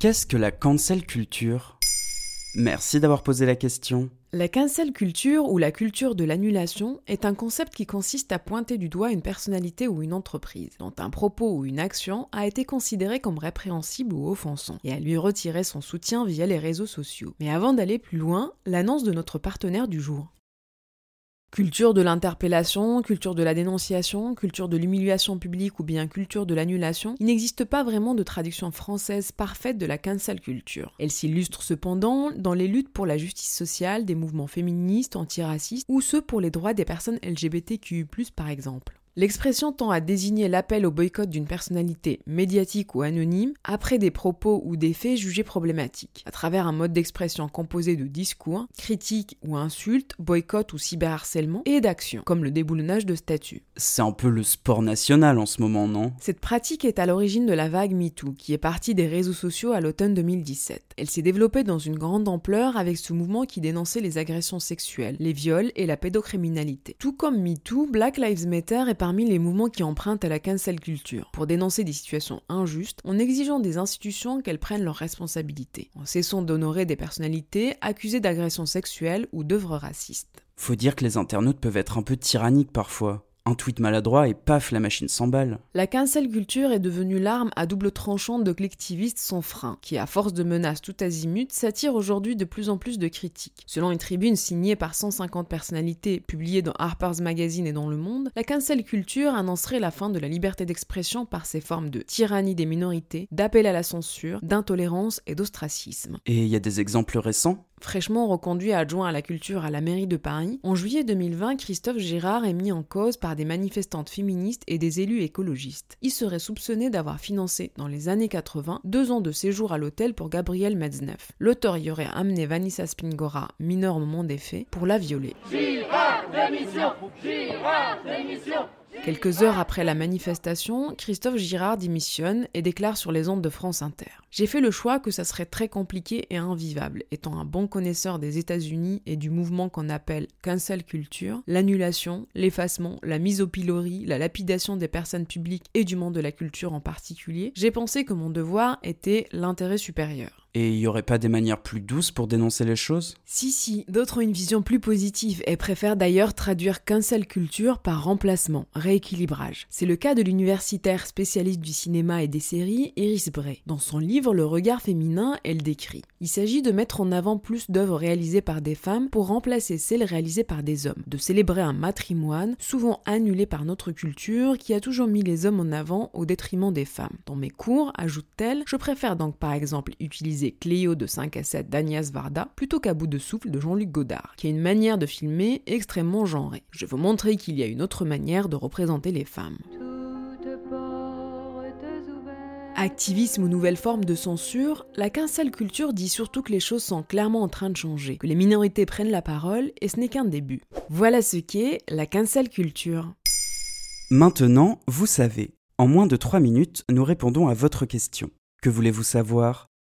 Qu'est-ce que la cancel culture? Merci d'avoir posé la question. La cancel culture ou la culture de l'annulation est un concept qui consiste à pointer du doigt une personnalité ou une entreprise dont un propos ou une action a été considéré comme répréhensible ou offensant et à lui retirer son soutien via les réseaux sociaux. Mais avant d'aller plus loin, l'annonce de notre partenaire du jour. Culture de l'interpellation, culture de la dénonciation, culture de l'humiliation publique ou bien culture de l'annulation, il n'existe pas vraiment de traduction française parfaite de la cancel culture. Elle s'illustre cependant dans les luttes pour la justice sociale des mouvements féministes, antiracistes ou ceux pour les droits des personnes LGBTQI+, par exemple. L'expression tend à désigner l'appel au boycott d'une personnalité médiatique ou anonyme après des propos ou des faits jugés problématiques, à travers un mode d'expression composé de discours, critiques ou insultes, boycott ou cyberharcèlement, et d'actions, comme le déboulonnage de statuts. C'est un peu le sport national en ce moment, non? Cette pratique est à l'origine de la vague MeToo, qui est partie des réseaux sociaux à l'automne 2017. Elle s'est développée dans une grande ampleur avec ce mouvement qui dénonçait les agressions sexuelles, les viols et la pédocriminalité. Tout comme MeToo, Black Lives Matter est parmi les mouvements qui empruntent à la cancel culture, pour dénoncer des situations injustes, en exigeant des institutions qu'elles prennent leurs responsabilités, en cessant d'honorer des personnalités accusées d'agressions sexuelles ou d'œuvres racistes. Faut dire que les internautes peuvent être un peu tyranniques parfois. Un tweet maladroit et paf, la machine s'emballe. La cancel culture est devenue l'arme à double tranchant de collectivistes sans frein, qui, à force de menaces tout azimut, s'attire aujourd'hui de plus en plus de critiques. Selon une tribune signée par 150 personnalités publiée dans Harper's Magazine et dans Le Monde, la cancel culture annoncerait la fin de la liberté d'expression par ses formes de tyrannie des minorités, d'appel à la censure, d'intolérance et d'ostracisme. Et il y a des exemples récents? Fraîchement reconduit adjoint à la culture à la mairie de Paris, en juillet 2020, Christophe Girard est mis en cause par des manifestantes féministes et des élus écologistes. Il serait soupçonné d'avoir financé, dans les années 80, deux ans de séjour à l'hôtel pour Gabriel Metzneff. L'auteur y aurait amené Vanessa Spingora, mineure au moment des faits, pour la violer. Démission démission Quelques heures après la manifestation, Christophe Girard démissionne et déclare sur les ondes de France Inter. J'ai fait le choix que ça serait très compliqué et invivable, étant un bon connaisseur des États-Unis et du mouvement qu'on appelle cancel culture, l'annulation, l'effacement, la mise au pilori, la lapidation des personnes publiques et du monde de la culture en particulier, j'ai pensé que mon devoir était l'intérêt supérieur. Et il y aurait pas des manières plus douces pour dénoncer les choses? Si, si, d'autres ont une vision plus positive et préfèrent d'ailleurs traduire cancel culture par remplacement, rééquilibrage. C'est le cas de l'universitaire spécialiste du cinéma et des séries, Iris Bray. Dans son livre Le regard féminin, elle décrit Il s'agit de mettre en avant plus d'œuvres réalisées par des femmes pour remplacer celles réalisées par des hommes, de célébrer un matrimoine, souvent annulé par notre culture, qui a toujours mis les hommes en avant au détriment des femmes. Dans mes cours, ajoute-t-elle, je préfère donc par exemple utiliser Cléo de 5 à 7 d'Agnès Varda plutôt qu'à bout de souffle de Jean-Luc Godard, qui a une manière de filmer extrêmement genrée. Je vais vous montrer qu'il y a une autre manière de représenter les femmes. Activisme ou nouvelle forme de censure, la cancel culture dit surtout que les choses sont clairement en train de changer, que les minorités prennent la parole et ce n'est qu'un début. Voilà ce qu'est la cancel culture. Maintenant, vous savez. En moins de 3 minutes, nous répondons à votre question. Que voulez-vous savoir?